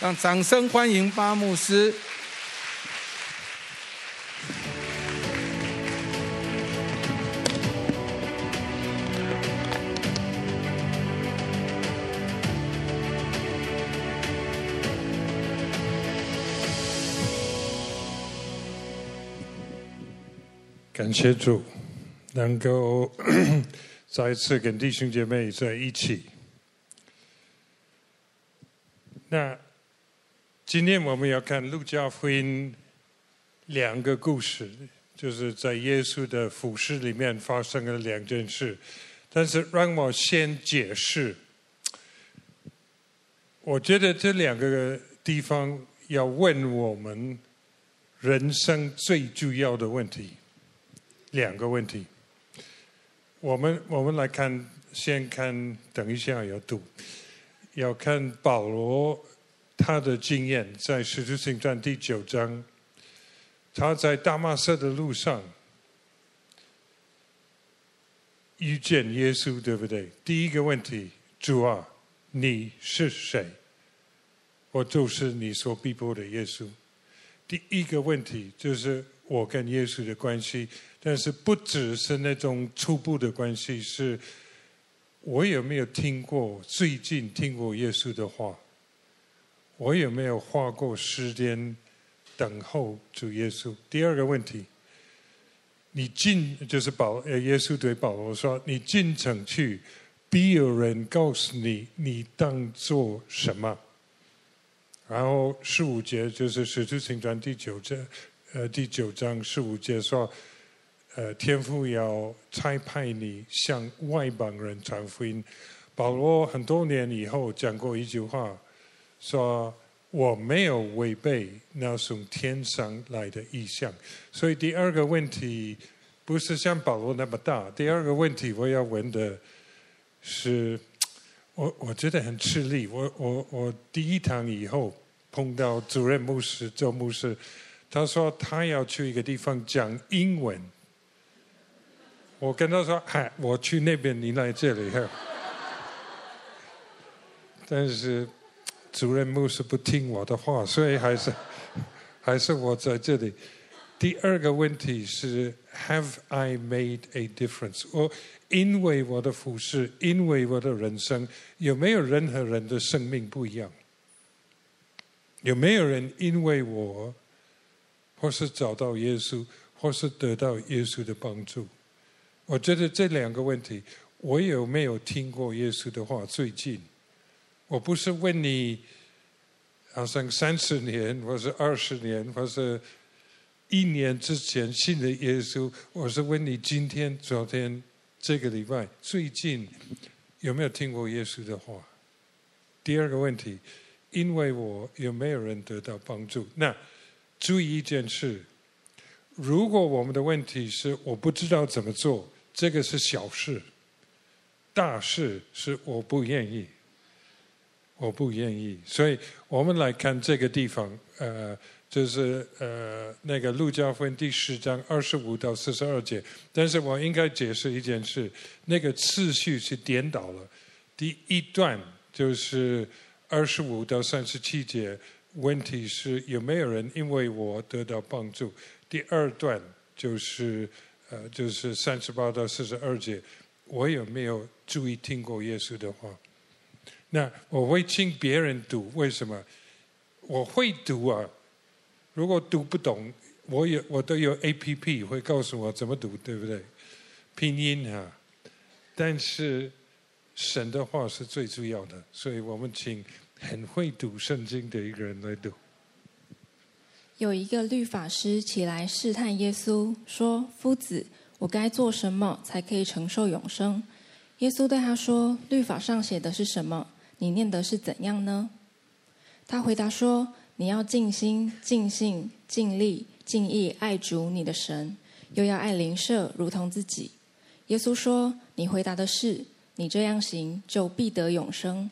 让掌声欢迎巴牧师。感谢主，能够 再次跟弟兄姐妹在一起。那今天我们要看路加福音两个故事，就是在耶稣的服饰里面发生了两件事。但是让我先解释，我觉得这两个地方要问我们人生最重要的问题。两个问题，我们我们来看，先看，等一下要读，要看保罗他的经验，在使徒行传第九章，他在大马色的路上遇见耶稣，对不对？第一个问题，主啊，你是谁？我就是你所逼迫的耶稣。第一个问题就是我跟耶稣的关系。但是不只是那种初步的关系，是我有没有听过最近听过耶稣的话？我有没有花过时间等候主耶稣？第二个问题，你进就是保呃耶稣对保罗说：“你进城去，必有人告诉你，你当做什么？”然后十五节就是使徒行传第九章，呃，第九章十五节说。呃，天父要差派你向外邦人传福音。保罗很多年以后讲过一句话，说我没有违背那从天上来的意象。所以第二个问题不是像保罗那么大。第二个问题我要问的是，我我觉得很吃力。我我我第一堂以后碰到主任牧师周牧师，他说他要去一个地方讲英文。我跟他说：“嗨，我去那边，你来这里。” 但是主任牧师不听我的话，所以还是 还是我在这里。第二个问题是：Have I made a difference？我因为我的服饰，因为我的人生，有没有任何人的生命不一样？有没有人因为我，或是找到耶稣，或是得到耶稣的帮助？我觉得这两个问题，我有没有听过耶稣的话？最近，我不是问你，好像三十年，或是二十年，或是一年之前信的耶稣，我是问你今天、昨天、这个礼拜、最近有没有听过耶稣的话？第二个问题，因为我有没有人得到帮助？那注意一件事，如果我们的问题是我不知道怎么做。这个是小事，大事是我不愿意，我不愿意。所以我们来看这个地方，呃，就是呃那个路加福音第十章二十五到四十二节。但是我应该解释一件事，那个次序是颠倒了。第一段就是二十五到三十七节，问题是有没有人因为我得到帮助？第二段就是。呃，就是三十八到四十二节，我有没有注意听过耶稣的话？那我会请别人读，为什么？我会读啊。如果读不懂，我有我都有 APP 会告诉我怎么读，对不对？拼音啊。但是神的话是最重要的，所以我们请很会读圣经的一个人来读。有一个律法师起来试探耶稣，说：“夫子，我该做什么才可以承受永生？”耶稣对他说：“律法上写的是什么？你念的是怎样呢？”他回答说：“你要尽心、尽性、尽力、尽意爱主你的神，又要爱邻舍如同自己。”耶稣说：“你回答的是，你这样行就必得永生。”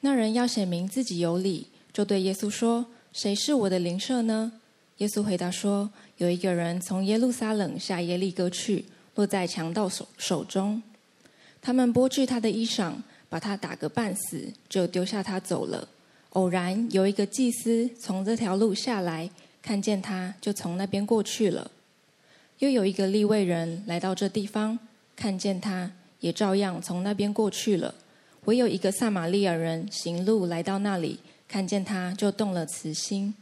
那人要显明自己有理，就对耶稣说。谁是我的邻舍呢？耶稣回答说：“有一个人从耶路撒冷下耶利哥去，落在强盗手手中。他们剥去他的衣裳，把他打个半死，就丢下他走了。偶然有一个祭司从这条路下来，看见他，就从那边过去了。又有一个利未人来到这地方，看见他，也照样从那边过去了。唯有一个撒玛利亚人行路来到那里，看见他，就动了慈心，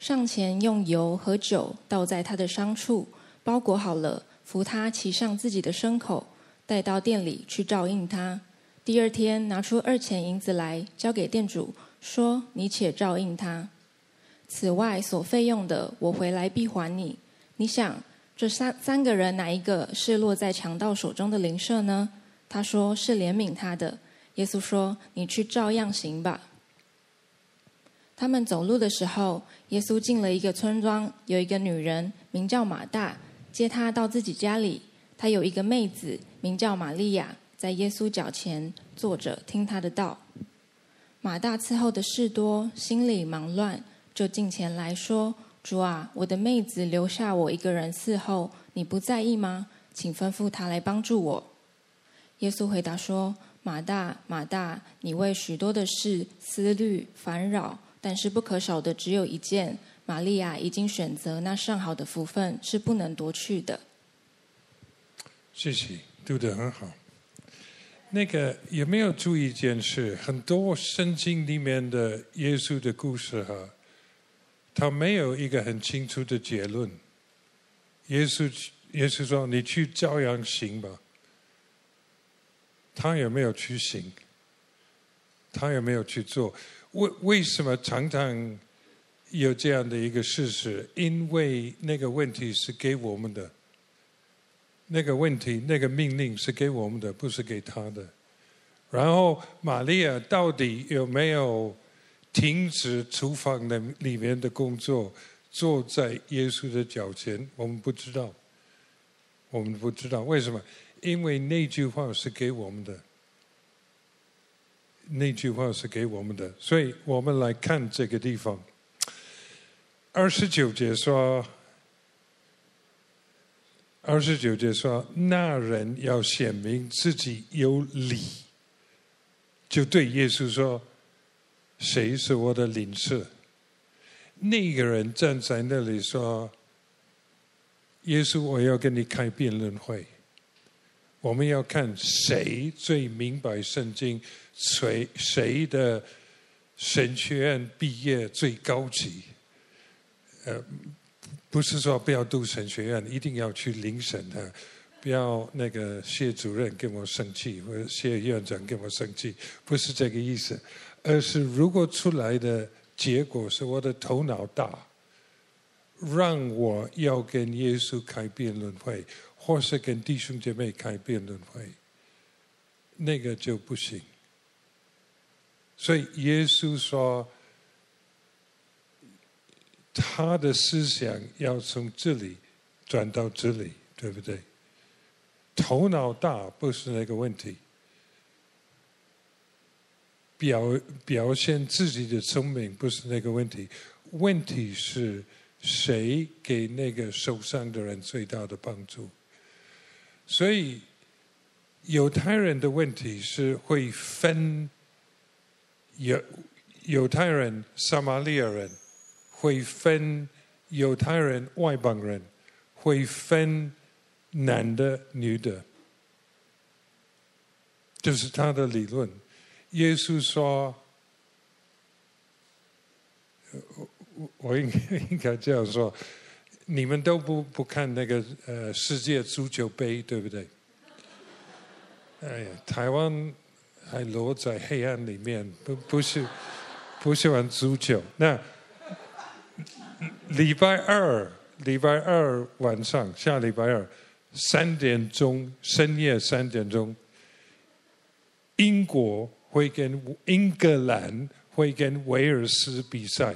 上前用油和酒倒在他的伤处，包裹好了，扶他骑上自己的牲口，带到店里去照应他。第二天拿出二钱银子来，交给店主，说：“你且照应他。此外所费用的，我回来必还你。”你想？这三三个人哪一个是落在强盗手中的灵舍呢？他说是怜悯他的。耶稣说：“你去照样行吧。”他们走路的时候，耶稣进了一个村庄，有一个女人名叫马大，接他到自己家里。她有一个妹子名叫玛利亚，在耶稣脚前坐着听他的道。马大伺候的事多，心里忙乱，就进前来说。主啊，我的妹子留下我一个人伺候，你不在意吗？请吩咐她来帮助我。耶稣回答说：“马大，马大，你为许多的事思虑烦扰，但是不可少的只有一件。玛利亚已经选择那上好的福分，是不能夺去的。”谢谢，读得很好。那个有没有注意一件事？很多圣经里面的耶稣的故事哈。他没有一个很清楚的结论。耶稣，耶稣说：“你去照样行吧。”他有没有去行？他有没有去做？为为什么常常有这样的一个事实？因为那个问题是给我们的，那个问题，那个命令是给我们的，不是给他的。然后玛利亚到底有没有？停止厨房的里面的工作，坐在耶稣的脚前。我们不知道，我们不知道为什么？因为那句话是给我们的，那句话是给我们的。所以我们来看这个地方，二十九节说，二十九节说，那人要显明自己有理，就对耶稣说。谁是我的邻舍？那个人站在那里说：“耶稣，我要跟你开辩论会。我们要看谁最明白圣经，谁谁的神学院毕业最高级。呃，不是说不要读神学院，一定要去领神的，不要那个谢主任跟我生气，或者谢院长跟我生气，不是这个意思。”而是，如果出来的结果是我的头脑大，让我要跟耶稣开辩论会，或是跟弟兄姐妹开辩论会，那个就不行。所以耶稣说，他的思想要从这里转到这里，对不对？头脑大不是那个问题。表表现自己的聪明不是那个问题，问题是谁给那个受伤的人最大的帮助？所以犹太人的问题是会分犹犹太人、撒玛利亚人，会分犹太人、外邦人，会分男的、女的，就是他的理论。耶稣说：“我我应该应该这样说，你们都不不看那个呃世界足球杯，对不对？哎呀，台湾还落在黑暗里面，不不是不喜欢足球。那礼拜二礼拜二晚上，下礼拜二三点钟，深夜三点钟，英国。”会跟英格兰会跟威尔斯比赛，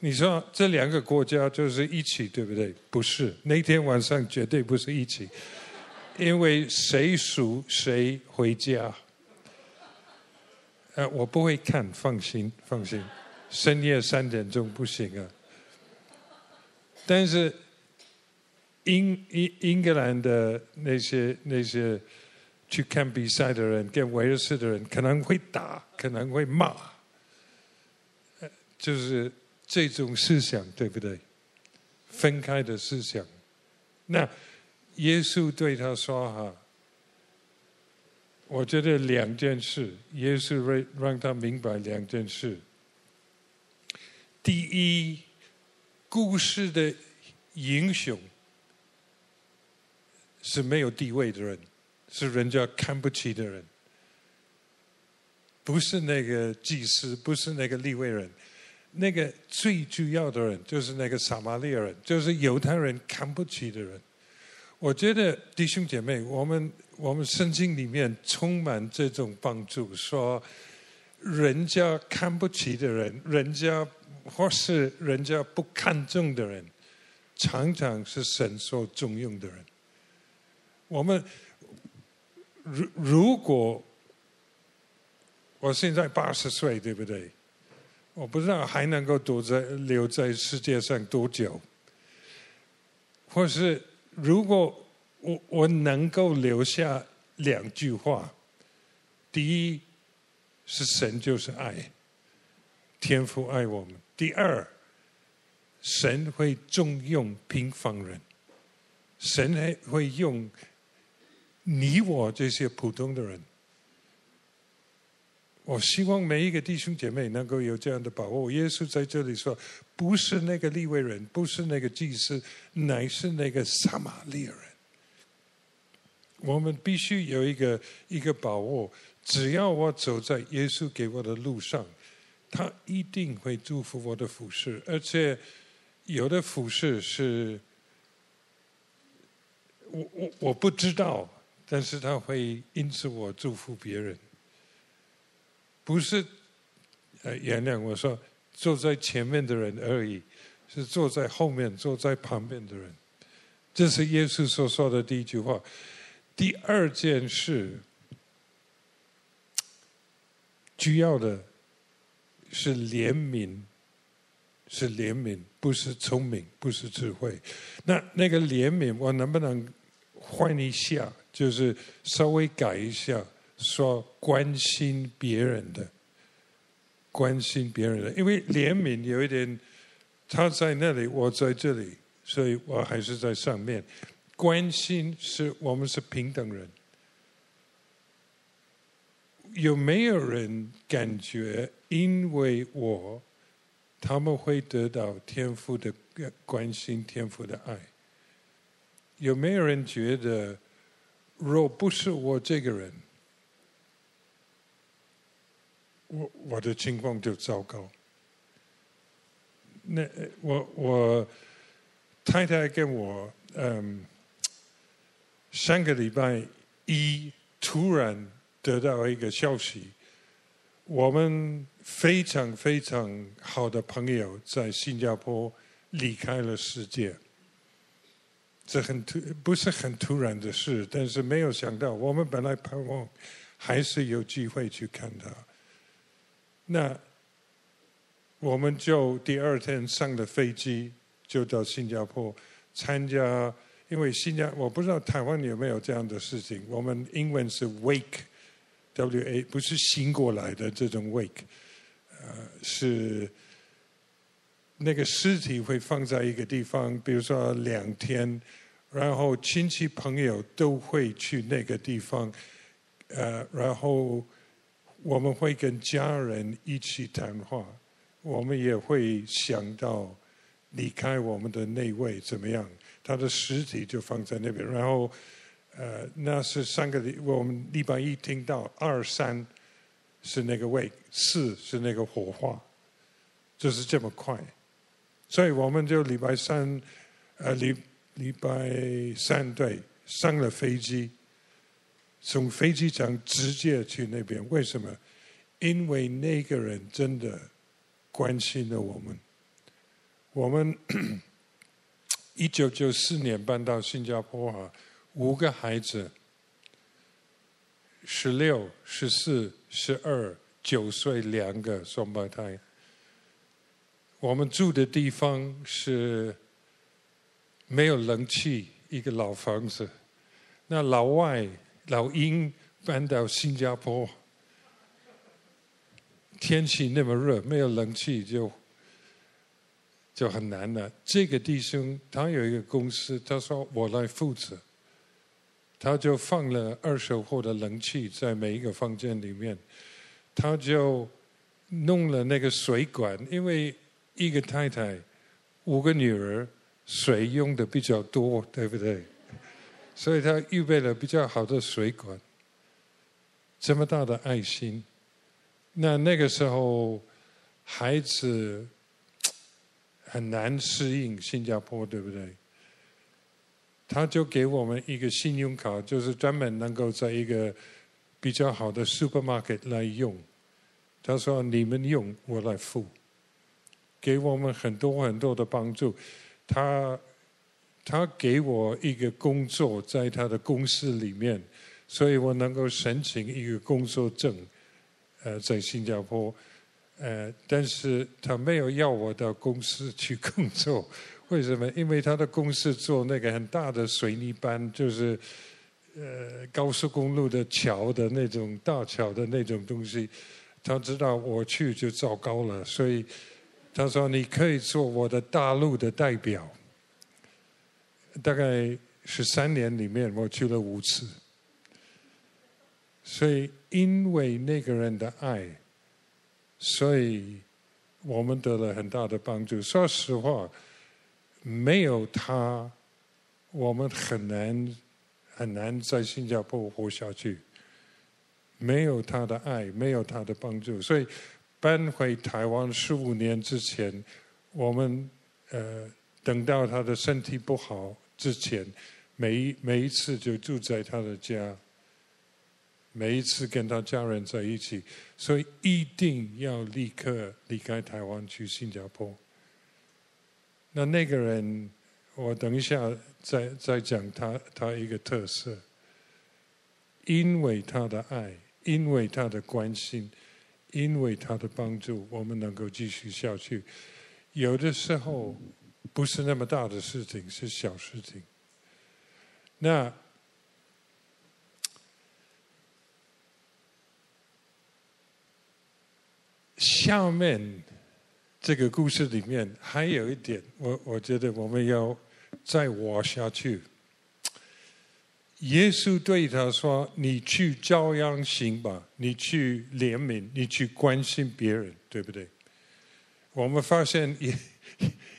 你说这两个国家就是一起，对不对？不是，那天晚上绝对不是一起，因为谁输谁回家。呃，我不会看，放心，放心，深夜三点钟不行啊。但是英英英格兰的那些那些。去看比赛的人跟威尔士的人可能会打，可能会骂，就是这种思想，对不对？分开的思想。那耶稣对他说：“哈，我觉得两件事，耶稣让让他明白两件事。第一，故事的英雄是没有地位的人。”是人家看不起的人，不是那个祭司，不是那个立位人，那个最主要的人就是那个撒玛利亚人，就是犹太人看不起的人。我觉得弟兄姐妹，我们我们圣经里面充满这种帮助，说人家看不起的人，人家或是人家不看重的人，常常是神所重用的人。我们。如如果我现在八十岁，对不对？我不知道还能够躲在留在世界上多久。或是如果我我能够留下两句话：第一是神就是爱，天父爱我们；第二，神会重用平凡人，神还会用。你我这些普通的人，我希望每一个弟兄姐妹能够有这样的把握。耶稣在这里说，不是那个利未人，不是那个祭司，乃是那个撒玛利亚人。我们必须有一个一个把握，只要我走在耶稣给我的路上，他一定会祝福我的服饰，而且有的服饰是，我我我不知道。但是他会因此我祝福别人，不是呃原谅我说坐在前面的人而已，是坐在后面、坐在旁边的人。这是耶稣所说的第一句话。第二件事，主要的是怜悯，是怜悯，不是聪明，不是智慧。那那个怜悯，我能不能换一下？就是稍微改一下，说关心别人的，关心别人的，因为怜悯有一点，他在那里，我在这里，所以我还是在上面。关心是我们是平等人，有没有人感觉因为我，他们会得到天父的关心，天父的爱？有没有人觉得？若不是我这个人，我我的情况就糟糕。那我我太太跟我嗯，上个礼拜一突然得到一个消息，我们非常非常好的朋友在新加坡离开了世界。这很突，不是很突然的事，但是没有想到，我们本来盼望还是有机会去看他。那我们就第二天上了飞机，就到新加坡参加，因为新加我不知道台湾有没有这样的事情。我们英文是 wake，W A，不是醒过来的这种 wake，呃，是。那个尸体会放在一个地方，比如说两天，然后亲戚朋友都会去那个地方，呃，然后我们会跟家人一起谈话，我们也会想到离开我们的那位怎么样，他的尸体就放在那边，然后呃，那是三个礼，我们礼拜一听到二三是那个位，四是那个火化，就是这么快。所以我们就礼拜三，呃，礼礼拜三对上了飞机，从飞机场直接去那边。为什么？因为那个人真的关心了我们。我们 一九九四年搬到新加坡啊，五个孩子，十六、十四、十二、九岁，两个双胞胎。我们住的地方是没有冷气，一个老房子。那老外老鹰搬到新加坡，天气那么热，没有冷气就就很难了。这个弟兄他有一个公司，他说我来负责，他就放了二手货的冷气在每一个房间里面，他就弄了那个水管，因为一个太太五个女儿，水用的比较多，对不对？所以他预备了比较好的水管，这么大的爱心。那那个时候，孩子很难适应新加坡，对不对？他就给我们一个信用卡，就是专门能够在一个比较好的 supermarket 来用。他说：“你们用，我来付。”给我们很多很多的帮助。他。他给我一个工作，在他的公司里面，所以我能够申请一个工作证，呃，在新加坡，呃，但是他没有要我到公司去工作，为什么？因为他的公司做那个很大的水泥板，就是呃高速公路的桥的那种大桥的那种东西，他知道我去就糟糕了，所以他说你可以做我的大陆的代表。大概十三年里面，我去了五次。所以，因为那个人的爱，所以我们得了很大的帮助。说实话，没有他，我们很难很难在新加坡活下去。没有他的爱，没有他的帮助，所以搬回台湾十五年之前，我们呃等到他的身体不好。之前，每一每一次就住在他的家，每一次跟他家人在一起，所以一定要立刻离开台湾去新加坡。那那个人，我等一下再再讲他他一个特色，因为他的爱，因为他的关心，因为他的帮助，我们能够继续下去。有的时候。不是那么大的事情，是小事情。那下面这个故事里面还有一点，我我觉得我们要再挖下去。耶稣对他说：“你去照样行吧，你去怜悯，你去关心别人，对不对？”我们发现也。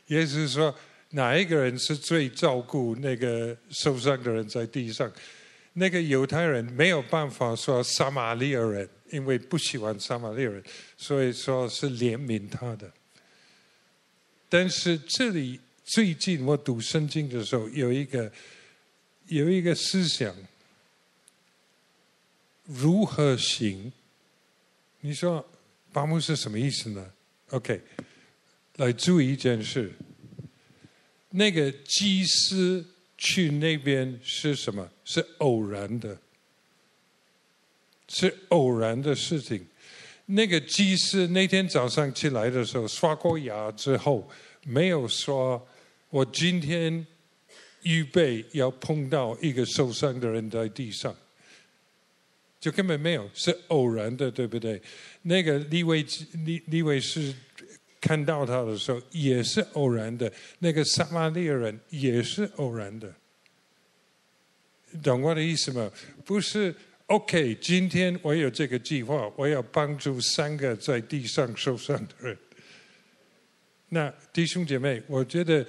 也就是说，哪一个人是最照顾那个受伤的人在地上？那个犹太人没有办法说撒玛利亚人，因为不喜欢撒玛利亚人，所以说是怜悯他的。但是这里最近我读圣经的时候，有一个有一个思想，如何行？你说巴木是什么意思呢？OK。来注意一件事，那个祭司去那边是什么？是偶然的，是偶然的事情。那个祭司那天早上起来的时候，刷过牙之后，没有说：“我今天预备要碰到一个受伤的人在地上。”就根本没有，是偶然的，对不对？那个利未利利未是。看到他的时候也是偶然的，那个撒玛利亚人也是偶然的，懂我的意思吗？不是，OK，今天我有这个计划，我要帮助三个在地上受伤的人。那弟兄姐妹，我觉得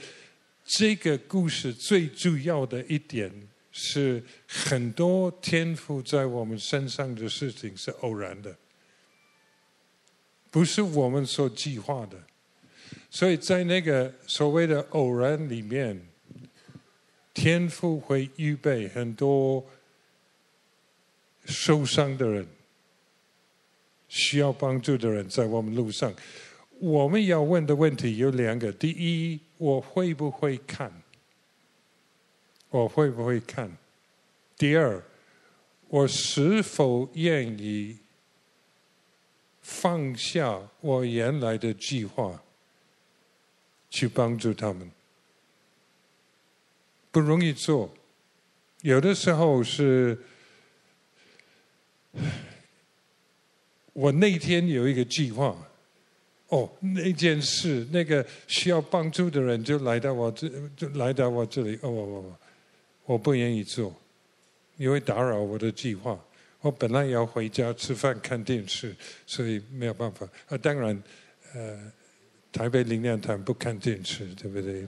这个故事最重要的一点是，很多天赋在我们身上的事情是偶然的。不是我们所计划的，所以在那个所谓的偶然里面，天父会预备很多受伤的人、需要帮助的人在我们路上。我们要问的问题有两个：第一，我会不会看？我会不会看？第二，我是否愿意？放下我原来的计划，去帮助他们，不容易做。有的时候是 我那天有一个计划，哦，那件事，那个需要帮助的人就来到我这，就来到我这里，哦，我我我不愿意做，因为打扰我的计划。我本来要回家吃饭看电视，所以没有办法。啊，当然，呃，台北灵粮堂不看电视，对不对？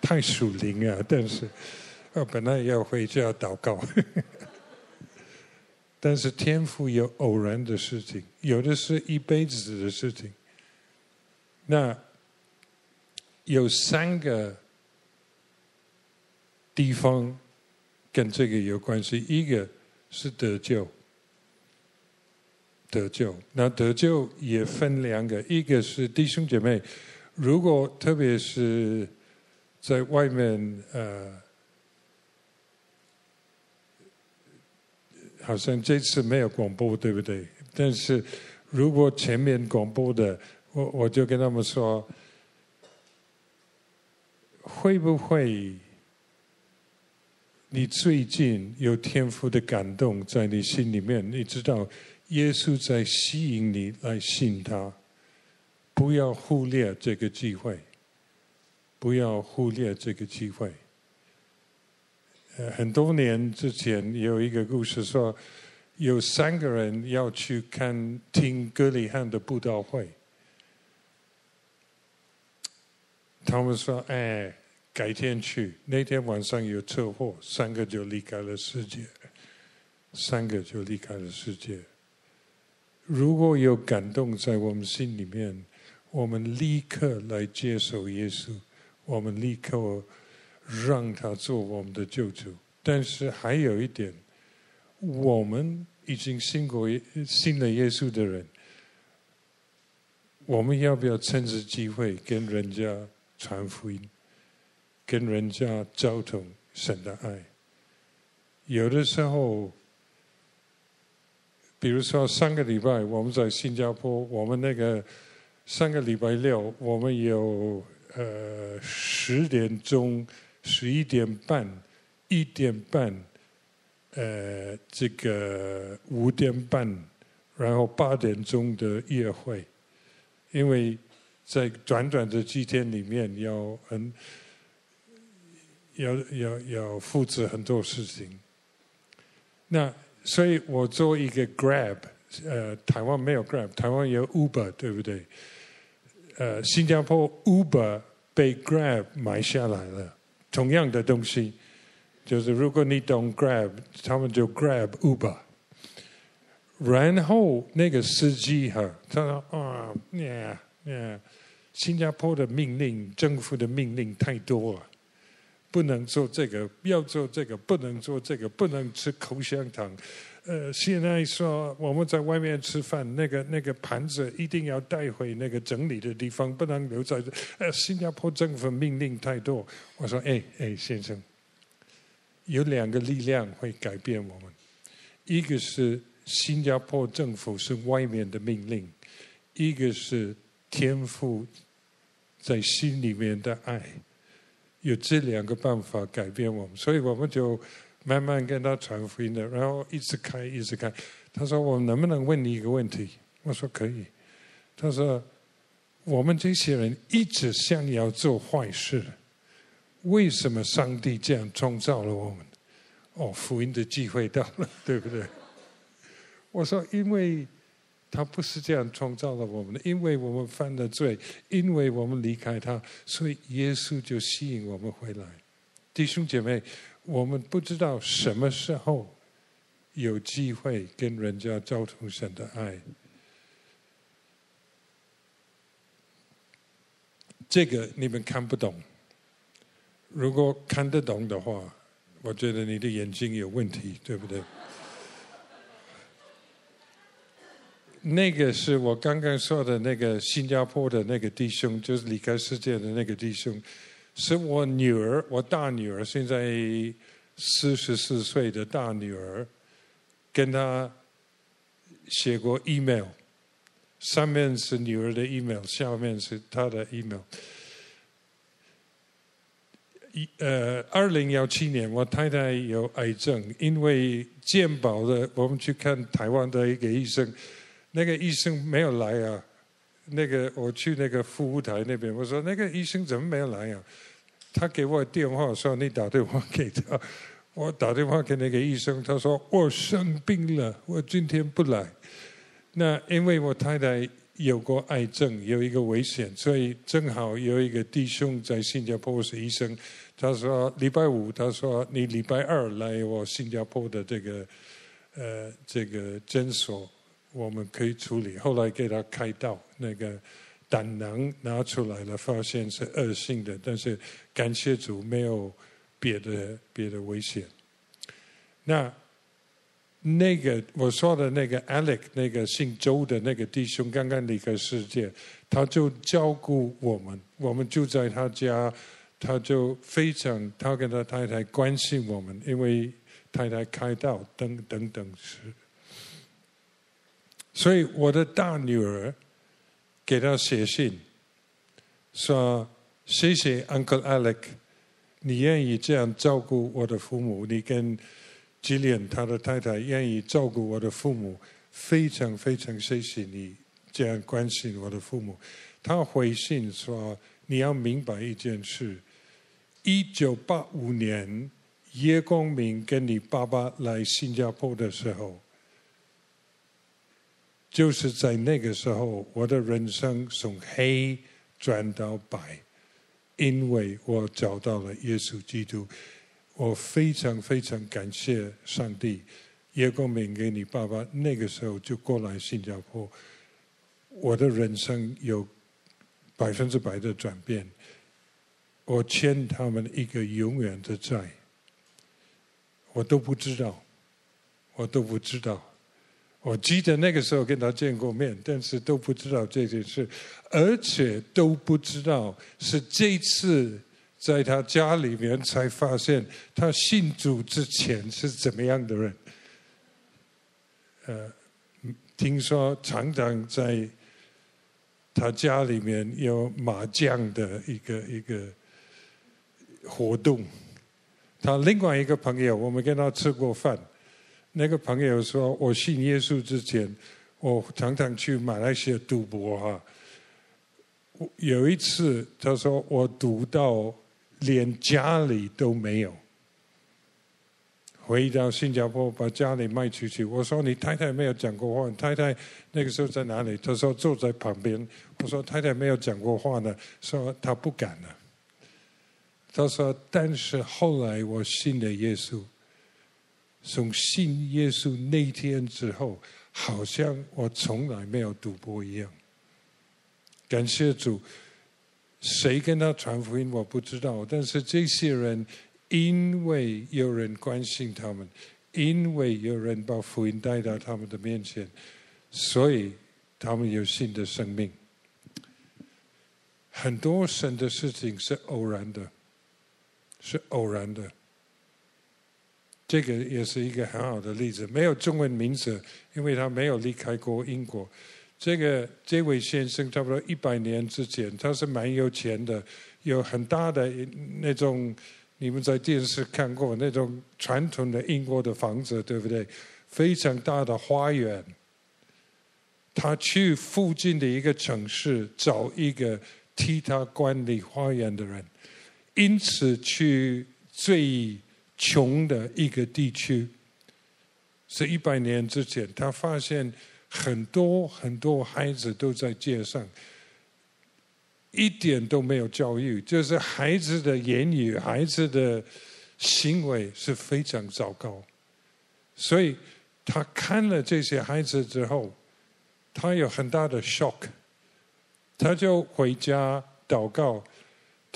太属灵啊！但是，我本来要回家祷告。但是天赋有偶然的事情，有的是一辈子的事情。那有三个地方跟这个有关系，一个是得救，得救。那得救也分两个，一个是弟兄姐妹，如果特别是在外面，呃。好像这次没有广播，对不对？但是如果前面广播的，我我就跟他们说，会不会你最近有天父的感动在你心里面？你知道耶稣在吸引你来信他，不要忽略这个机会，不要忽略这个机会。很多年之前有一个故事说，有三个人要去看听歌礼汉的布道会，他们说：“哎，改天去。”那天晚上有车祸，三个就离开了世界，三个就离开了世界。如果有感动在我们心里面，我们立刻来接受耶稣，我们立刻。让他做我们的救主，但是还有一点，我们已经信过信了耶稣的人，我们要不要趁着机会跟人家传福音，跟人家交通神的爱？有的时候，比如说上个礼拜我们在新加坡，我们那个上个礼拜六，我们有呃十点钟。十一点半、一点半，呃，这个五点半，然后八点钟的约会，因为在短短的几天里面要很要要要负责很多事情。那所以我做一个 Grab，呃，台湾没有 Grab，台湾有 Uber，对不对？呃，新加坡 Uber 被 Grab 买下来了。同样的东西，就是如果你懂 Grab，他们就 Grab Uber。然后那个司机哈，他说啊，呀呀，新加坡的命令，政府的命令太多了，不能做这个，要做这个，不能做这个，不能吃口香糖。呃，现在说我们在外面吃饭，那个那个盘子一定要带回那个整理的地方，不能留在。呃，新加坡政府命令太多。我说，哎哎，先生，有两个力量会改变我们，一个是新加坡政府是外面的命令，一个是天赋在心里面的爱，有这两个办法改变我们，所以我们就。慢慢跟他传福音的，然后一直开，一直开。他说：“我能不能问你一个问题？”我说：“可以。”他说：“我们这些人一直想要做坏事，为什么上帝这样创造了我们？”哦，福音的机会到了，对不对？我说：“因为他不是这样创造了我们的，因为我们犯了罪，因为我们离开他，所以耶稣就吸引我们回来。”弟兄姐妹。我们不知道什么时候有机会跟人家交通神的爱，这个你们看不懂。如果看得懂的话，我觉得你的眼睛有问题，对不对？那个是我刚刚说的那个新加坡的那个弟兄，就是离开世界的那个弟兄。是我女儿，我大女儿，现在四十四岁的大女儿，跟她写过 email，上面是女儿的 email，下面是她的 email。一呃，二零幺七年，我太太有癌症，因为健保的，我们去看台湾的一个医生，那个医生没有来啊。那个我去那个服务台那边，我说那个医生怎么没有来啊？他给我电话说，你打电话给他，我打电话给那个医生，他说我生病了，我今天不来。那因为我太太有过癌症，有一个危险，所以正好有一个弟兄在新加坡是医生，他说礼拜五，他说你礼拜二来我新加坡的这个呃这个诊所。我们可以处理，后来给他开刀，那个胆囊拿出来了，发现是恶性的，但是感谢主没有别的别的危险。那那个我说的那个 Alex，那个姓周的那个弟兄刚刚离开世界，他就照顾我们，我们住在他家，他就非常他跟他太太关心我们，因为太太开刀等等等是。所以我的大女儿给他写信，说：“谢谢 Uncle Alex，你愿意这样照顾我的父母，你跟吉莲他的太太愿意照顾我的父母，非常非常谢谢你这样关心我的父母。”他回信说：“你要明白一件事，一九八五年叶光明跟你爸爸来新加坡的时候。”就是在那个时候，我的人生从黑转到白，因为我找到了耶稣基督。我非常非常感谢上帝，叶光明给你爸爸那个时候就过来新加坡，我的人生有百分之百的转变。我欠他们一个永远的债，我都不知道，我都不知道。我记得那个时候跟他见过面，但是都不知道这件事，而且都不知道是这次在他家里面才发现他信主之前是怎么样的人。呃，听说常常在他家里面有麻将的一个一个活动。他另外一个朋友，我们跟他吃过饭。那个朋友说：“我信耶稣之前，我常常去马来西亚赌博哈。有一次，他说我赌到连家里都没有，回到新加坡把家里卖出去。我说你太太没有讲过话，太太那个时候在哪里？他说坐在旁边。我说太太没有讲过话呢，说他不敢了。他说，但是后来我信了耶稣。”从信耶稣那天之后，好像我从来没有赌博一样。感谢主，谁跟他传福音我不知道，但是这些人因为有人关心他们，因为有人把福音带到他们的面前，所以他们有新的生命。很多神的事情是偶然的，是偶然的。这个也是一个很好的例子，没有中文名字，因为他没有离开过英国。这个这位先生差不多一百年之前，他是蛮有钱的，有很大的那种，你们在电视看过那种传统的英国的房子，对不对？非常大的花园。他去附近的一个城市找一个替他管理花园的人，因此去最。穷的一个地区，是一百年之前，他发现很多很多孩子都在街上，一点都没有教育，就是孩子的言语、孩子的行为是非常糟糕。所以他看了这些孩子之后，他有很大的 shock，他就回家祷告。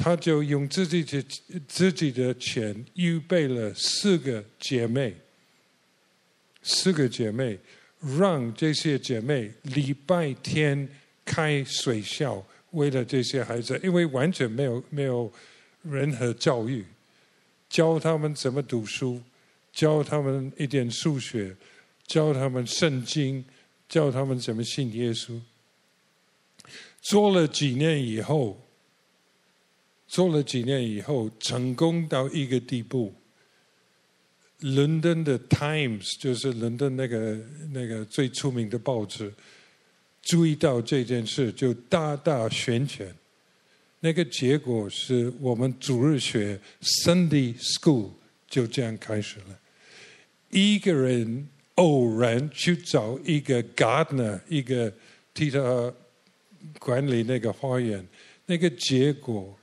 他就用自己的自己的钱预备了四个姐妹，四个姐妹，让这些姐妹礼拜天开水校，为了这些孩子，因为完全没有没有任何教育，教他们怎么读书，教他们一点数学，教他们圣经，教他们怎么信耶稣。做了几年以后。做了几年以后，成功到一个地步。伦敦的《Times》就是伦敦那个那个最出名的报纸，注意到这件事，就大大宣传。那个结果是我们主日学 Sunday School 就这样开始了。一个人偶然去找一个 gardener，一个替他管理那个花园，那个结果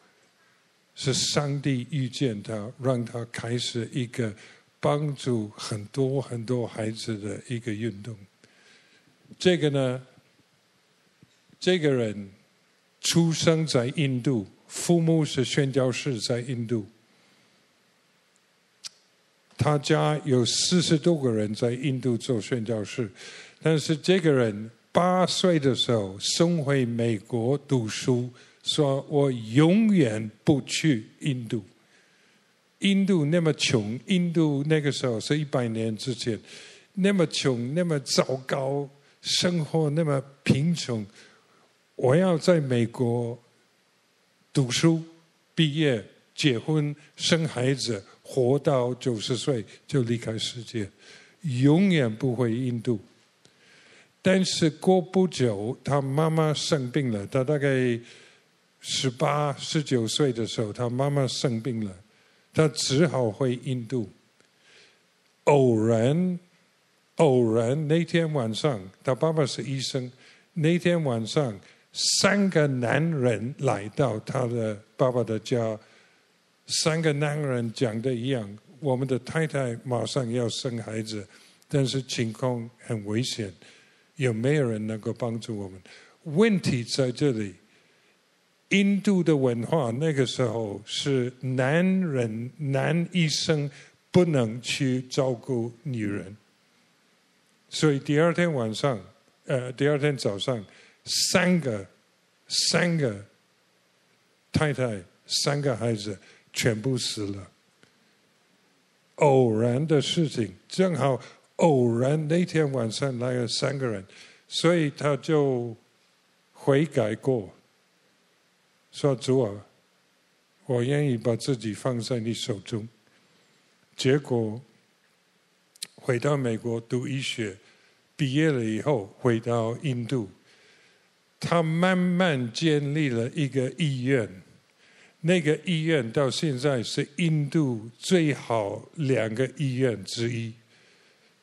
是上帝遇见他，让他开始一个。帮助很多很多孩子的一个运动。这个呢，这个人出生在印度，父母是宣教士，在印度。他家有四十多个人在印度做宣教士，但是这个人八岁的时候送回美国读书，说我永远不去印度。印度那么穷，印度那个时候是一百年之前，那么穷，那么糟糕，生活那么贫穷。我要在美国读书、毕业、结婚、生孩子，活到九十岁就离开世界，永远不回印度。但是过不久，他妈妈生病了。他大概十八、十九岁的时候，他妈妈生病了。他只好回印度。偶然，偶然那天晚上，他爸爸是医生。那天晚上，三个男人来到他的爸爸的家。三个男人讲的一样：我们的太太马上要生孩子，但是情况很危险，有没有人能够帮助我们？问题在这里。印度的文化那个时候是男人男医生不能去照顾女人，所以第二天晚上，呃，第二天早上，三个三个太太三个孩子全部死了。偶然的事情，正好偶然那天晚上来了三个人，所以他就悔改过。说主啊，我愿意把自己放在你手中。结果回到美国读医学，毕业了以后回到印度，他慢慢建立了一个医院。那个医院到现在是印度最好两个医院之一。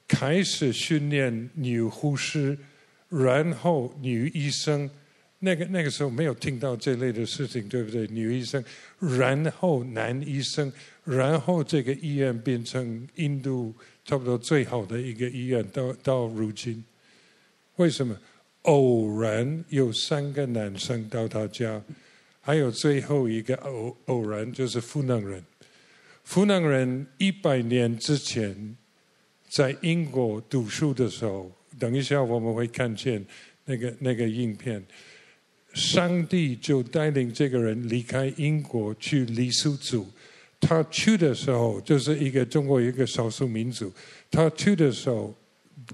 开始训练女护士，然后女医生。那个那个时候没有听到这类的事情，对不对？女医生，然后男医生，然后这个医院变成印度差不多最好的一个医院，到到如今，为什么？偶然有三个男生到他家，还有最后一个偶偶然就是湖南人，湖南人一百年之前在英国读书的时候，等一下我们会看见那个那个影片。上帝就带领这个人离开英国去黎苏族。他去的时候就是一个中国一个少数民族。他去的时候，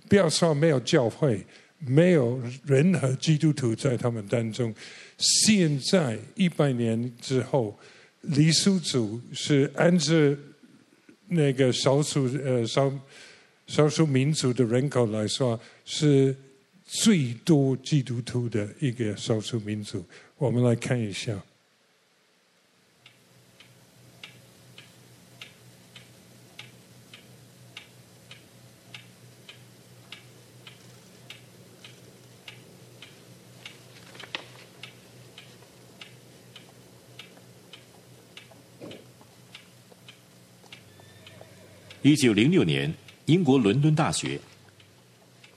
不要说没有教会，没有任何基督徒在他们当中。现在一百年之后，黎苏族是按照那个少数呃少少数民族的人口来说是。最多基督徒的一个少数民族，我们来看一下。一九零六年，英国伦敦大学。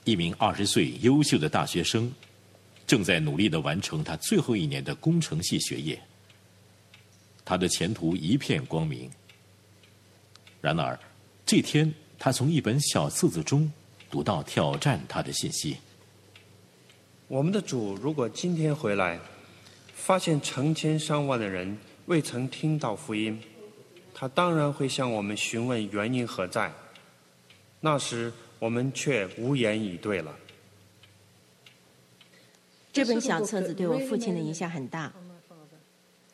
一名二十岁优秀的大学生，正在努力的完成他最后一年的工程系学业。他的前途一片光明。然而，这天他从一本小册子中读到挑战他的信息：我们的主如果今天回来，发现成千上万的人未曾听到福音，他当然会向我们询问原因何在。那时。我们却无言以对了。这本小册子对我父亲的影响很大。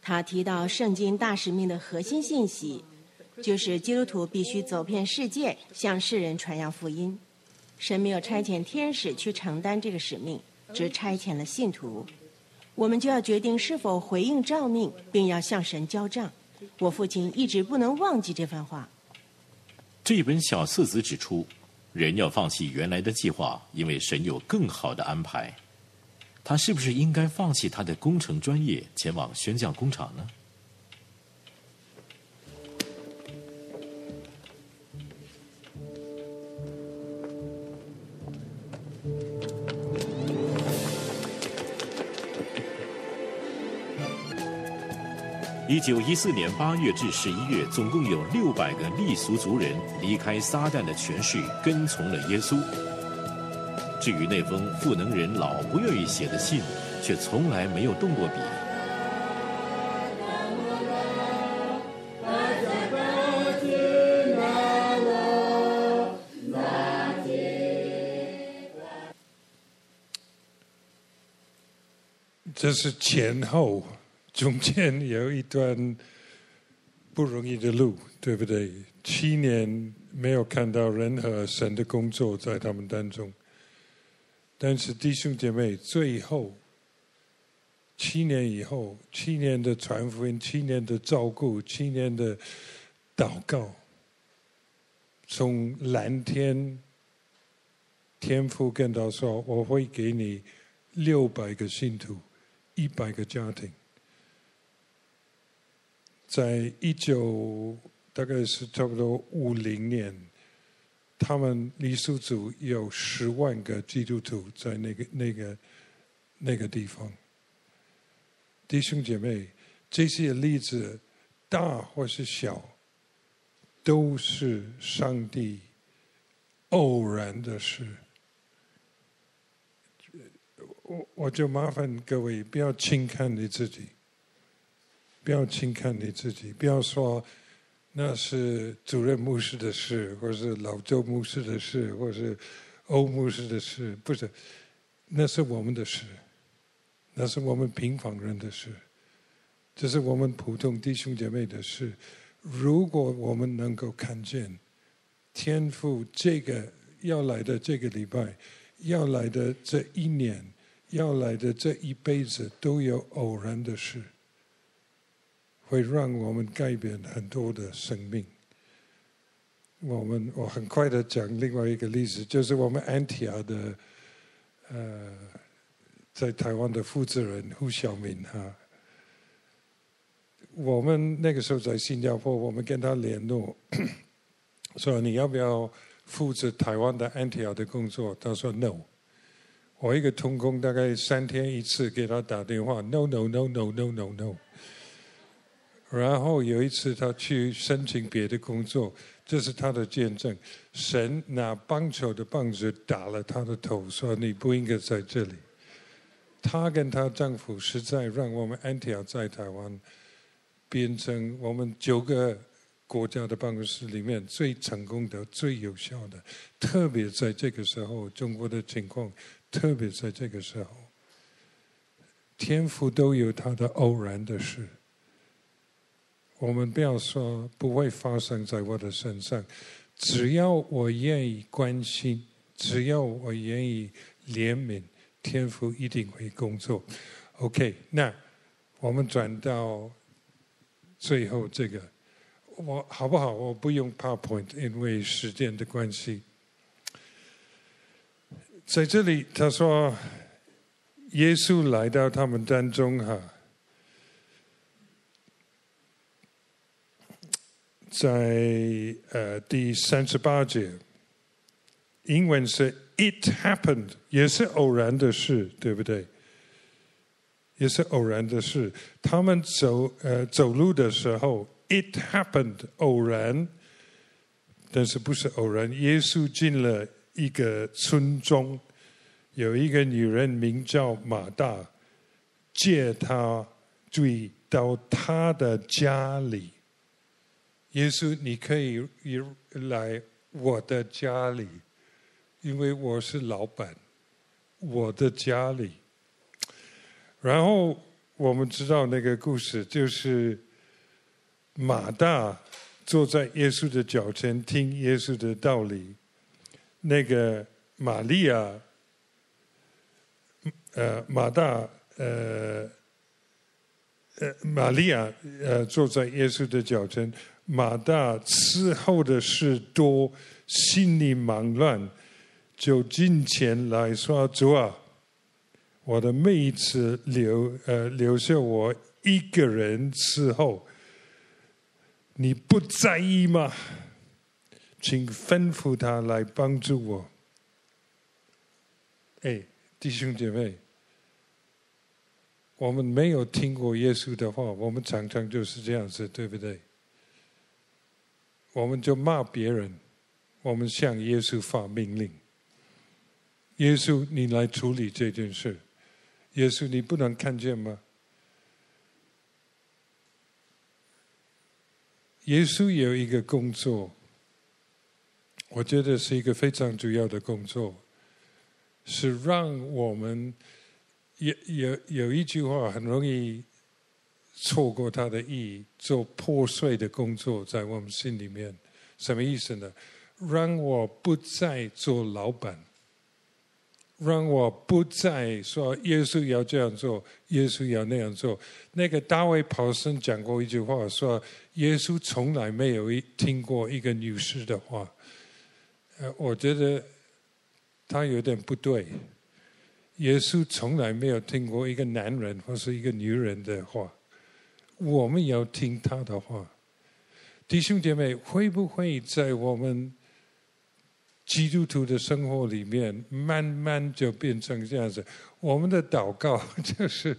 他提到圣经大使命的核心信息，就是基督徒必须走遍世界，向世人传扬福音。神没有差遣天使去承担这个使命，只差遣了信徒。我们就要决定是否回应召命，并要向神交账。我父亲一直不能忘记这番话。这本小册子指出，人要放弃原来的计划，因为神有更好的安排。他是不是应该放弃他的工程专业，前往宣教工厂呢？一九一四年八月至十一月，总共有六百个利俗族人离开撒旦的权势，跟从了耶稣。至于那封赋能人老不愿意写的信，却从来没有动过笔。这是前后。中间有一段不容易的路，对不对？七年没有看到任何神的工作在他们当中，但是弟兄姐妹，最后七年以后，七年的传福音，七年的照顾，七年的祷告，从蓝天天父跟他说：“我会给你六百个信徒，一百个家庭。”在一九大概是差不多五零年，他们黎苏族有十万个基督徒在那个那个那个地方。弟兄姐妹，这些例子大或是小，都是上帝偶然的事。我我就麻烦各位不要轻看你自己。不要轻看你自己，不要说那是主任牧师的事，或是老周牧师的事，或是欧牧师的事，不是，那是我们的事，那是我们平凡人的事，这是我们普通弟兄姐妹的事。如果我们能够看见天父这个要来的这个礼拜，要来的这一年，要来的这一辈子，都有偶然的事。会让我们改变很多的生命。我们我很快的讲另外一个例子，就是我们安提亚的呃，在台湾的负责人胡晓明哈。我们那个时候在新加坡，我们跟他联络，说你要不要负责台湾的安提亚的工作？他说 no。我一个通工大概三天一次给他打电话，no no no no no no no。然后有一次，他去申请别的工作，这是他的见证。神拿棒球的棒子打了他的头，说：“你不应该在这里。”她跟她丈夫实在让我们安提亚在台湾变成我们九个国家的办公室里面最成功的、最有效的。特别在这个时候，中国的情况，特别在这个时候，天父都有他的偶然的事。我们不要说不会发生在我的身上，只要我愿意关心，只要我愿意怜悯，天父一定会工作。OK，那我们转到最后这个，我好不好？我不用 PowerPoint，因为时间的关系。在这里他说，耶稣来到他们当中哈。在呃第三十八节，英文是 "It happened"，也是偶然的事，对不对？也是偶然的事。他们走呃走路的时候，"It happened"，偶然，但是不是偶然？耶稣进了一个村庄，有一个女人名叫马大，借他注意到他的家里。耶稣，你可以来我的家里，因为我是老板，我的家里。然后我们知道那个故事，就是马大坐在耶稣的脚前听耶稣的道理，那个玛利亚，呃，马大，呃，呃，玛利亚，呃，坐在耶稣的脚前，马大伺候的事多，心里忙乱，就进前来说：“主啊。”我的妹子留呃留下我一个人伺候，你不在意吗？请吩咐他来帮助我。哎，弟兄姐妹，我们没有听过耶稣的话，我们常常就是这样子，对不对？我们就骂别人，我们向耶稣发命令：耶稣，你来处理这件事。耶稣，你不能看见吗？耶稣有一个工作，我觉得是一个非常主要的工作，是让我们有有有一句话很容易错过它的意义，做破碎的工作在我们心里面，什么意思呢？让我不再做老板。让我不再说耶稣要这样做，耶稣要那样做。那个大卫·跑森讲过一句话，说耶稣从来没有听过一个女士的话。呃，我觉得他有点不对。耶稣从来没有听过一个男人或是一个女人的话。我们要听他的话。弟兄姐妹，会不会在我们？基督徒的生活里面，慢慢就变成这样子。我们的祷告就是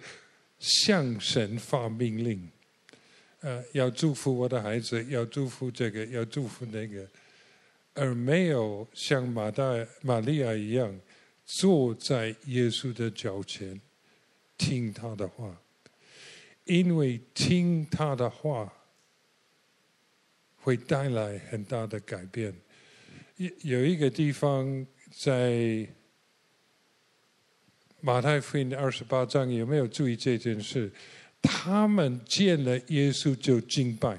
向神发命令，呃，要祝福我的孩子，要祝福这个，要祝福那个，而没有像马大、玛利亚一样坐在耶稣的脚前听他的话，因为听他的话会带来很大的改变。有有一个地方在马太福音二十八章，有没有注意这件事？他们见了耶稣就敬拜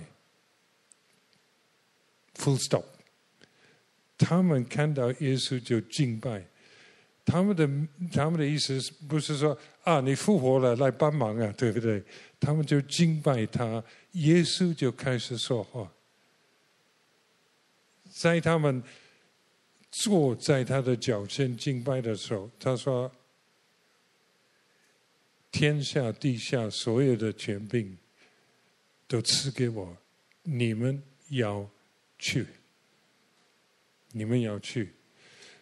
，full stop。他们看到耶稣就敬拜，他们的他们的意思不是说啊，你复活了来帮忙啊，对不对？他们就敬拜他，耶稣就开始说话，在他们。坐在他的脚前敬拜的时候，他说：“天下地下所有的权柄都赐给我，你们要去，你们要去。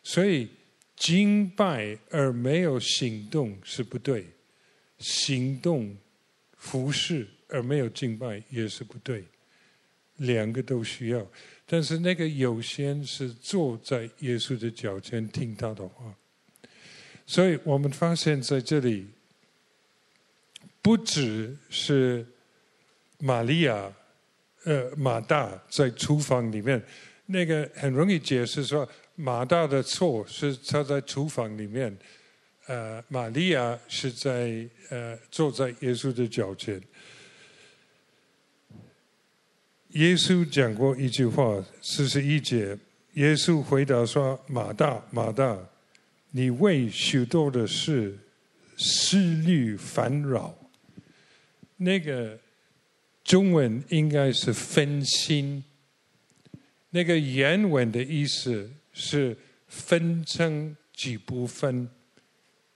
所以敬拜而没有行动是不对，行动服侍而没有敬拜也是不对，两个都需要。”但是那个优先是坐在耶稣的脚前听他的话，所以我们发现在这里，不只是玛利亚、呃马大在厨房里面，那个很容易解释说，马大的错是他在厨房里面，呃玛利亚是在呃坐在耶稣的脚前。耶稣讲过一句话，四十一节。耶稣回答说：“马大，马大，你为许多的事思虑烦扰。”那个中文应该是分心。那个原文的意思是分成几部分，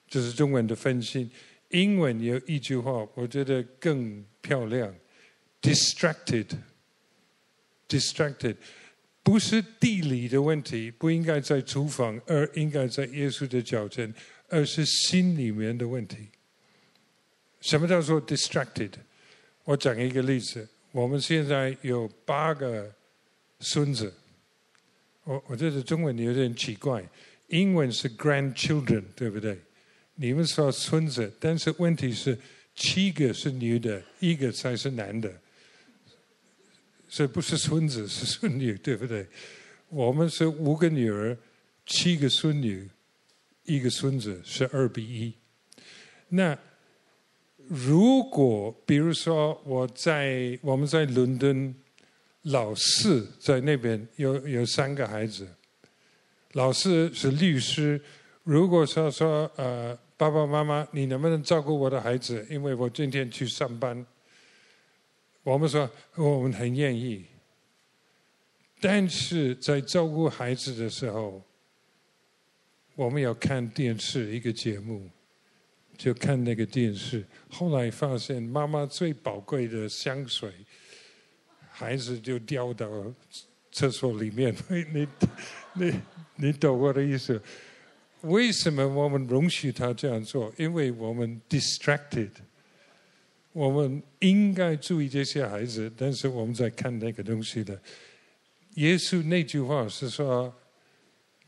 就是中文的分心。英文有一句话，我觉得更漂亮：“distracted。” distracted，不是地理的问题，不应该在厨房，而应该在耶稣的脚前，而是心里面的问题。什么叫做 distracted？我讲一个例子，我们现在有八个孙子，我我觉得中文有点奇怪，英文是 grandchildren，对不对？你们说孙子，但是问题是七个是女的，一个才是男的。这不是孙子，是孙女，对不对？我们是五个女儿，七个孙女，一个孙子，是二比一。那如果比如说我在我们在伦敦，老四在那边有有三个孩子，老四是律师。如果说说呃爸爸妈妈，你能不能照顾我的孩子？因为我今天去上班。我们说我们很愿意，但是在照顾孩子的时候，我们要看电视一个节目。就看那个电视，后来发现妈妈最宝贵的香水，孩子就掉到厕所里面。你你你懂我的意思？为什么我们容许他这样做？因为我们 distracted，我们应该注意这些孩子，但是我们在看那个东西的。耶稣那句话是说：“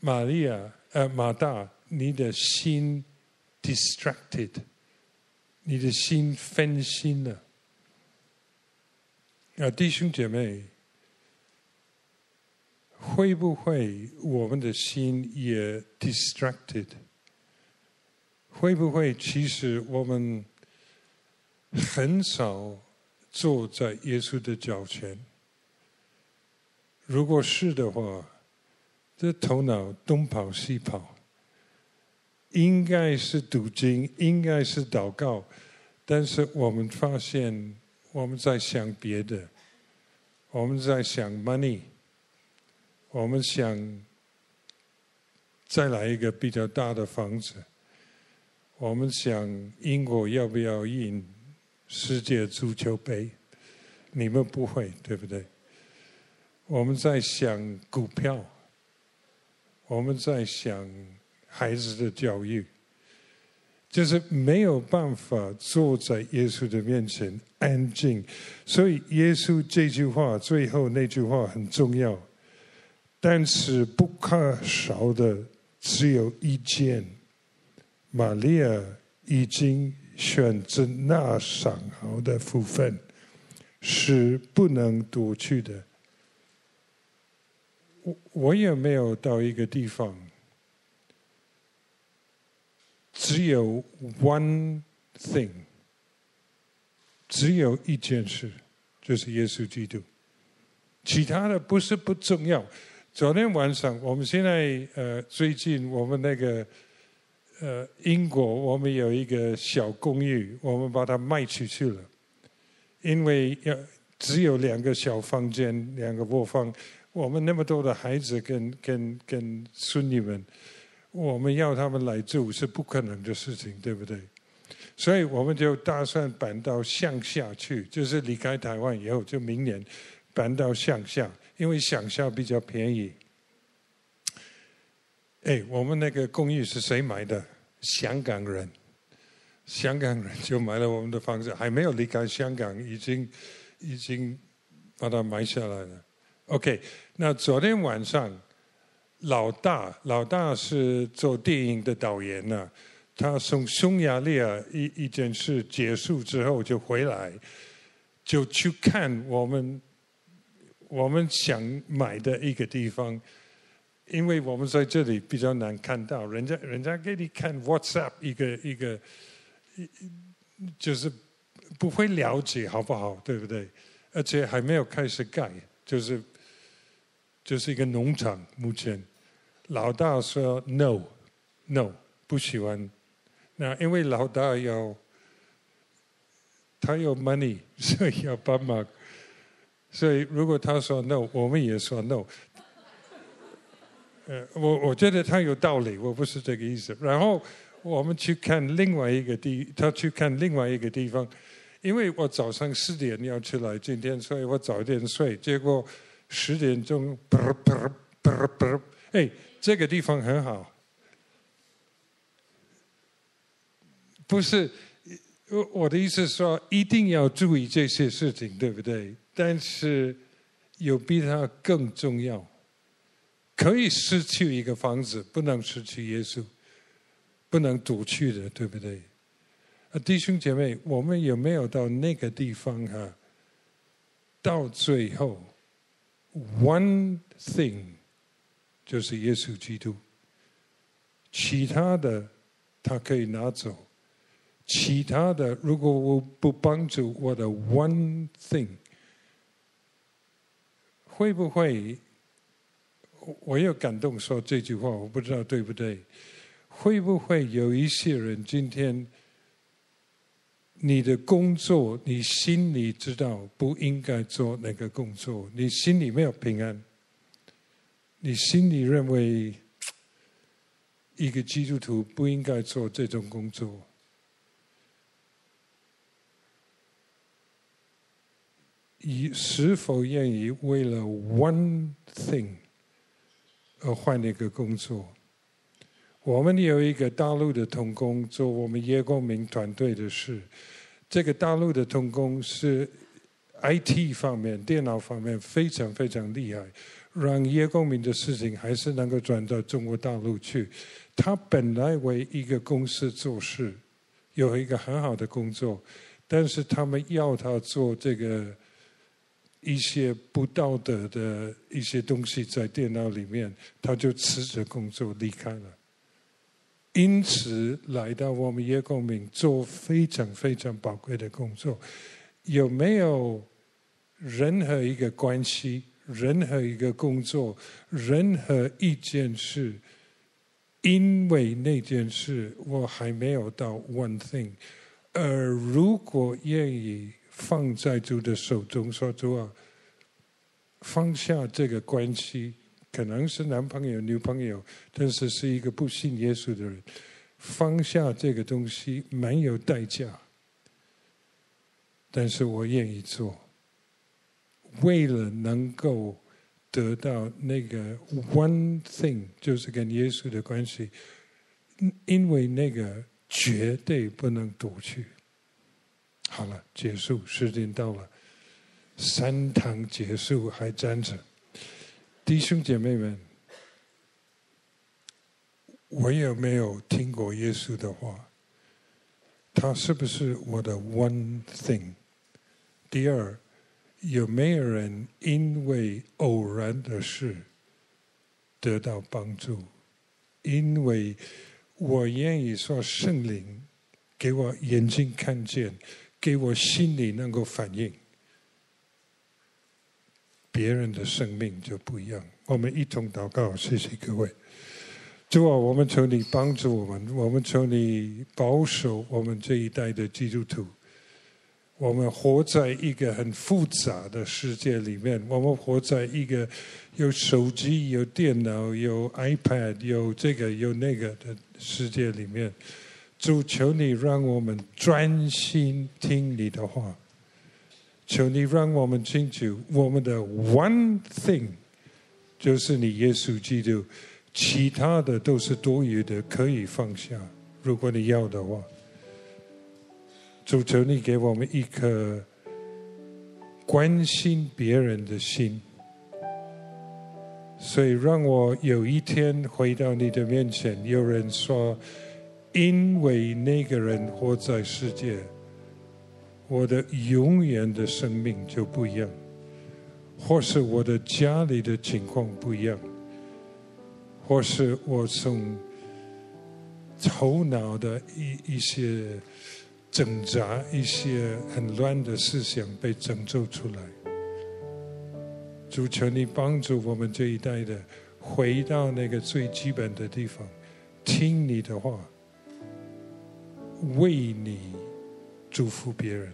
玛利亚，呃，马大，你的心。” distracted，你的心分心了。啊，弟兄姐妹，会不会我们的心也 distracted？会不会其实我们很少坐在耶稣的脚前？如果是的话，这头脑东跑西跑。应该是读经，应该是祷告，但是我们发现我们在想别的，我们在想 money，我们想再来一个比较大的房子，我们想英国要不要赢世界足球杯？你们不会，对不对？我们在想股票，我们在想。孩子的教育，就是没有办法坐在耶稣的面前安静。所以耶稣这句话最后那句话很重要，但是不可少的只有一件：玛利亚已经选择那上好的福分，是不能夺去的。我我也没有到一个地方。只有 one thing，只有一件事，就是耶稣基督。其他的不是不重要。昨天晚上，我们现在呃，最近我们那个呃英国，我们有一个小公寓，我们把它卖出去了，因为要只有两个小房间，两个卧房，我们那么多的孩子跟跟跟孙女们。我们要他们来住是不可能的事情，对不对？所以我们就打算搬到乡下去，就是离开台湾以后，就明年搬到乡下，因为想象比较便宜。哎，我们那个公寓是谁买的？香港人，香港人就买了我们的房子，还没有离开香港，已经已经把它买下来了。OK，那昨天晚上。老大，老大是做电影的导演呢、啊。他从匈牙利啊一一件事结束之后就回来，就去看我们我们想买的一个地方，因为我们在这里比较难看到，人家人家给你看 WhatsApp 一个一个，就是不会了解好不好，对不对？而且还没有开始盖，就是。就是一个农场，目前老大说 no no 不喜欢，那因为老大要他有 money，所以要帮忙，所以如果他说 no，我们也说 no。呃，我我觉得他有道理，我不是这个意思。然后我们去看另外一个地，他去看另外一个地方，因为我早上四点要出来今天，所以我早点睡，结果。十点钟，啵啵啵啵，哎，这个地方很好。不是，我我的意思是说，一定要注意这些事情，对不对？但是有比它更重要。可以失去一个房子，不能失去耶稣，不能夺去的，对不对？啊，弟兄姐妹，我们有没有到那个地方哈？到最后。One thing，就是耶稣基督，其他的他可以拿走，其他的，如果我不帮助我的 one thing，会不会？我有感动说这句话，我不知道对不对？会不会有一些人今天，你的工作，你心里知道不应该做那个工作，你心里没有平安，你心里认为一个基督徒不应该做这种工作。你是否愿意为了 one thing 而换一个工作？我们有一个大陆的同工做我们叶光明团队的事。这个大陆的同工是 IT 方面、电脑方面非常非常厉害，让叶光明的事情还是能够转到中国大陆去。他本来为一个公司做事，有一个很好的工作，但是他们要他做这个。一些不道德的一些东西在电脑里面，他就辞职工作离开了。因此来到我们叶光明做非常非常宝贵的工作。有没有任何一个关系、任何一个工作、任何一件事，因为那件事我还没有到 one thing，而如果愿意。放在主的手中，说主啊，放下这个关系，可能是男朋友、女朋友，但是是一个不信耶稣的人，放下这个东西蛮有代价，但是我愿意做，为了能够得到那个 one thing，就是跟耶稣的关系，因为那个绝对不能夺去。好了，结束，时间到了，三堂结束还站着，弟兄姐妹们，我有没有听过耶稣的话？他是不是我的 one thing？第二，有没有人因为偶然的事得到帮助？因为我愿意说圣灵给我眼睛看见。给我心里能够反应，别人的生命就不一样。我们一同祷告，谢谢各位。主啊，我们求你帮助我们，我们求你保守我们这一代的基督徒。我们活在一个很复杂的世界里面，我们活在一个有手机、有电脑、有 iPad、有这个有那个的世界里面。主，求你让我们专心听你的话。求你让我们清楚，我们的 one thing 就是你耶稣基督，其他的都是多余的，可以放下。如果你要的话，主，求你给我们一颗关心别人的心。所以，让我有一天回到你的面前，有人说。因为那个人活在世界，我的永远的生命就不一样，或是我的家里的情况不一样，或是我从头脑的一一些挣扎、一些很乱的思想被拯救出来。主求你帮助我们这一代的回到那个最基本的地方，听你的话。为你祝福别人，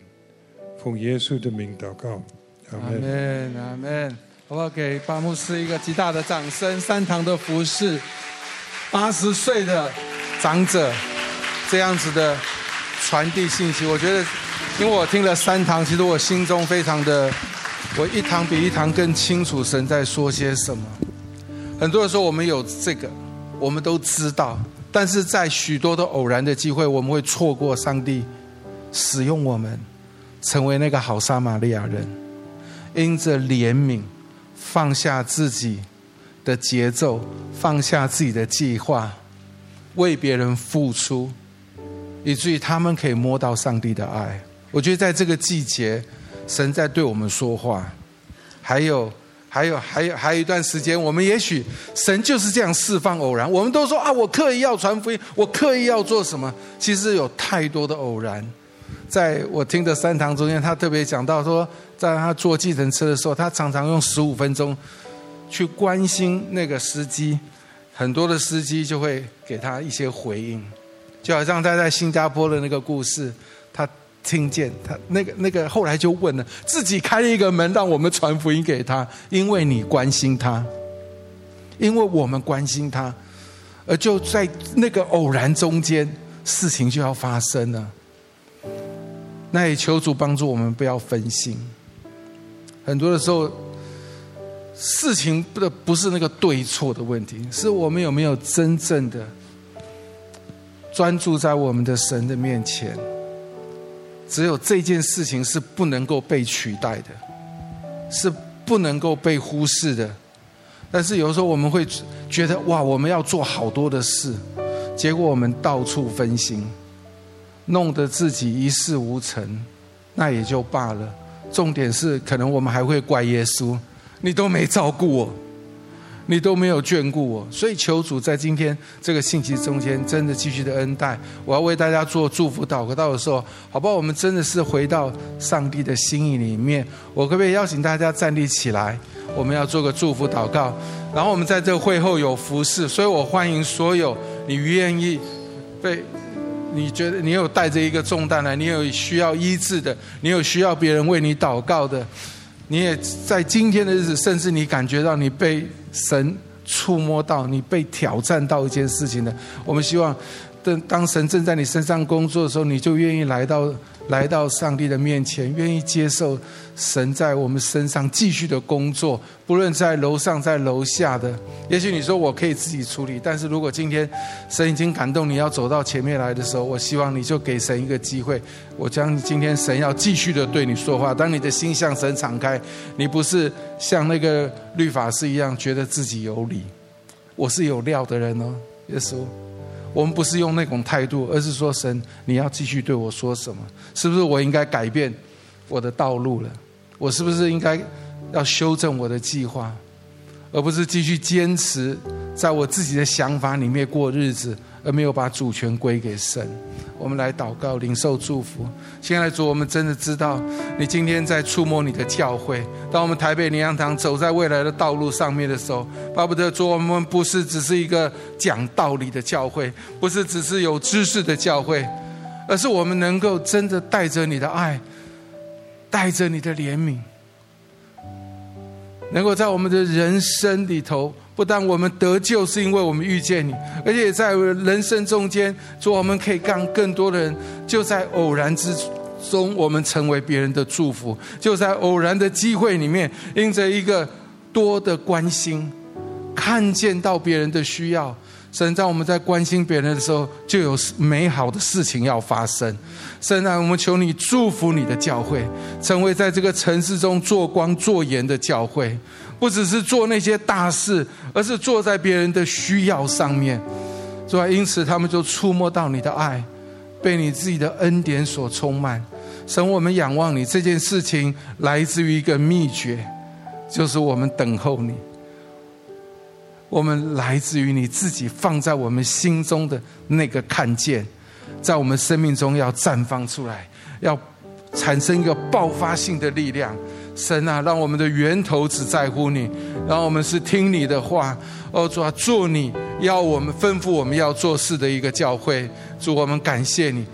奉耶稣的名祷告，阿门，阿门。好不好？给巴牧师一个极大的掌声。三堂的服侍，八十岁的长者这样子的传递信息，我觉得，因为我听了三堂，其实我心中非常的，我一堂比一堂更清楚神在说些什么。很多人说我们有这个，我们都知道。但是在许多的偶然的机会，我们会错过上帝使用我们，成为那个好撒玛利亚人，因着怜悯放下自己的节奏，放下自己的计划，为别人付出，以至于他们可以摸到上帝的爱。我觉得在这个季节，神在对我们说话，还有还有还有还有一段时间，我们也许神就是这样释放偶然。我们都说啊，我刻意要传福音，我刻意要做什么？其实有太多的偶然。在我听的三堂中间，他特别讲到说，在他坐计程车的时候，他常常用十五分钟去关心那个司机，很多的司机就会给他一些回应，就好像他在新加坡的那个故事，听见他那个那个，后来就问了，自己开一个门，让我们传福音给他，因为你关心他，因为我们关心他，而就在那个偶然中间，事情就要发生了。那也求主帮助我们不要分心。很多的时候，事情不不是那个对错的问题，是我们有没有真正的专注在我们的神的面前。只有这件事情是不能够被取代的，是不能够被忽视的。但是有时候我们会觉得哇，我们要做好多的事，结果我们到处分心，弄得自己一事无成，那也就罢了。重点是，可能我们还会怪耶稣，你都没照顾我。你都没有眷顾我，所以求主在今天这个信息中间，真的继续的恩待。我要为大家做祝福祷告的时候，好不好？我们真的是回到上帝的心意里面。我可不可以邀请大家站立起来？我们要做个祝福祷告。然后我们在这会后有服侍，所以我欢迎所有你愿意被你觉得你有带着一个重担来，你有需要医治的，你有需要别人为你祷告的。你也在今天的日子，甚至你感觉到你被神触摸到，你被挑战到一件事情的，我们希望，当当神正在你身上工作的时候，你就愿意来到。来到上帝的面前，愿意接受神在我们身上继续的工作，不论在楼上在楼下的。也许你说我可以自己处理，但是如果今天神已经感动你要走到前面来的时候，我希望你就给神一个机会。我将今天神要继续的对你说话。当你的心向神敞开，你不是像那个律法师一样觉得自己有理，我是有料的人哦，耶稣。我们不是用那种态度，而是说神，你要继续对我说什么？是不是我应该改变我的道路了？我是不是应该要修正我的计划，而不是继续坚持在我自己的想法里面过日子？而没有把主权归给神，我们来祷告，领受祝福。亲爱的主，我们真的知道你今天在触摸你的教会。当我们台北灵粮堂走在未来的道路上面的时候，巴不得主，我们不是只是一个讲道理的教会，不是只是有知识的教会，而是我们能够真的带着你的爱，带着你的怜悯，能够在我们的人生里头。不但我们得救是因为我们遇见你，而且在人生中间，主，我们可以让更多的人就在偶然之中，我们成为别人的祝福；就在偶然的机会里面，因着一个多的关心，看见到别人的需要，神在我们在关心别人的时候，就有美好的事情要发生。神啊，我们求你祝福你的教会，成为在这个城市中做光做盐的教会。不只是做那些大事，而是做在别人的需要上面，是吧？因此，他们就触摸到你的爱，被你自己的恩典所充满。神，我们仰望你，这件事情来自于一个秘诀，就是我们等候你。我们来自于你自己放在我们心中的那个看见，在我们生命中要绽放出来，要产生一个爆发性的力量。神啊，让我们的源头只在乎你，让我们是听你的话。哦，主啊，做你要我们吩咐我们要做事的一个教会。主，我们感谢你。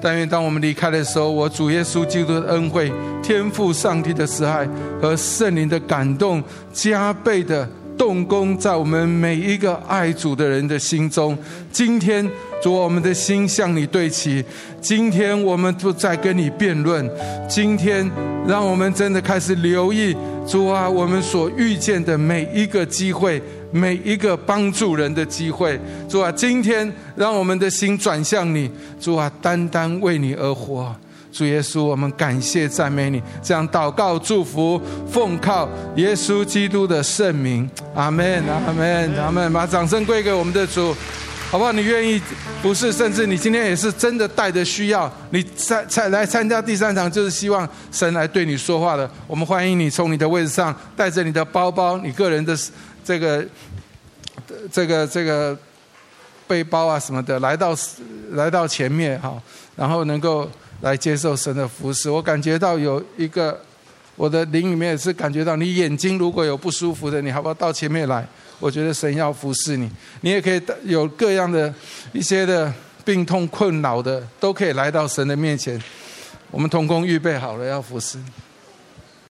但愿当我们离开的时候，我主耶稣基督的恩惠、天父上帝的慈爱和圣灵的感动，加倍的动工在我们每一个爱主的人的心中。今天。主，我们的心向你对齐。今天我们都在跟你辩论。今天，让我们真的开始留意主啊，我们所遇见的每一个机会，每一个帮助人的机会。主啊，今天让我们的心转向你。主啊，单单为你而活。主耶稣，我们感谢赞美你。这样祷告祝福，奉靠耶稣基督的圣名。阿门，阿门，阿门。把掌声归给我们的主。好不好？你愿意不是，甚至你今天也是真的带着需要，你参参来参加第三场，就是希望神来对你说话的。我们欢迎你从你的位置上带着你的包包、你个人的这个、这个、这个背包啊什么的，来到来到前面哈，然后能够来接受神的服侍。我感觉到有一个。我的灵里面也是感觉到，你眼睛如果有不舒服的，你好不好到前面来？我觉得神要服侍你，你也可以有各样的一些的病痛困扰的，都可以来到神的面前。我们同工预备好了要服侍。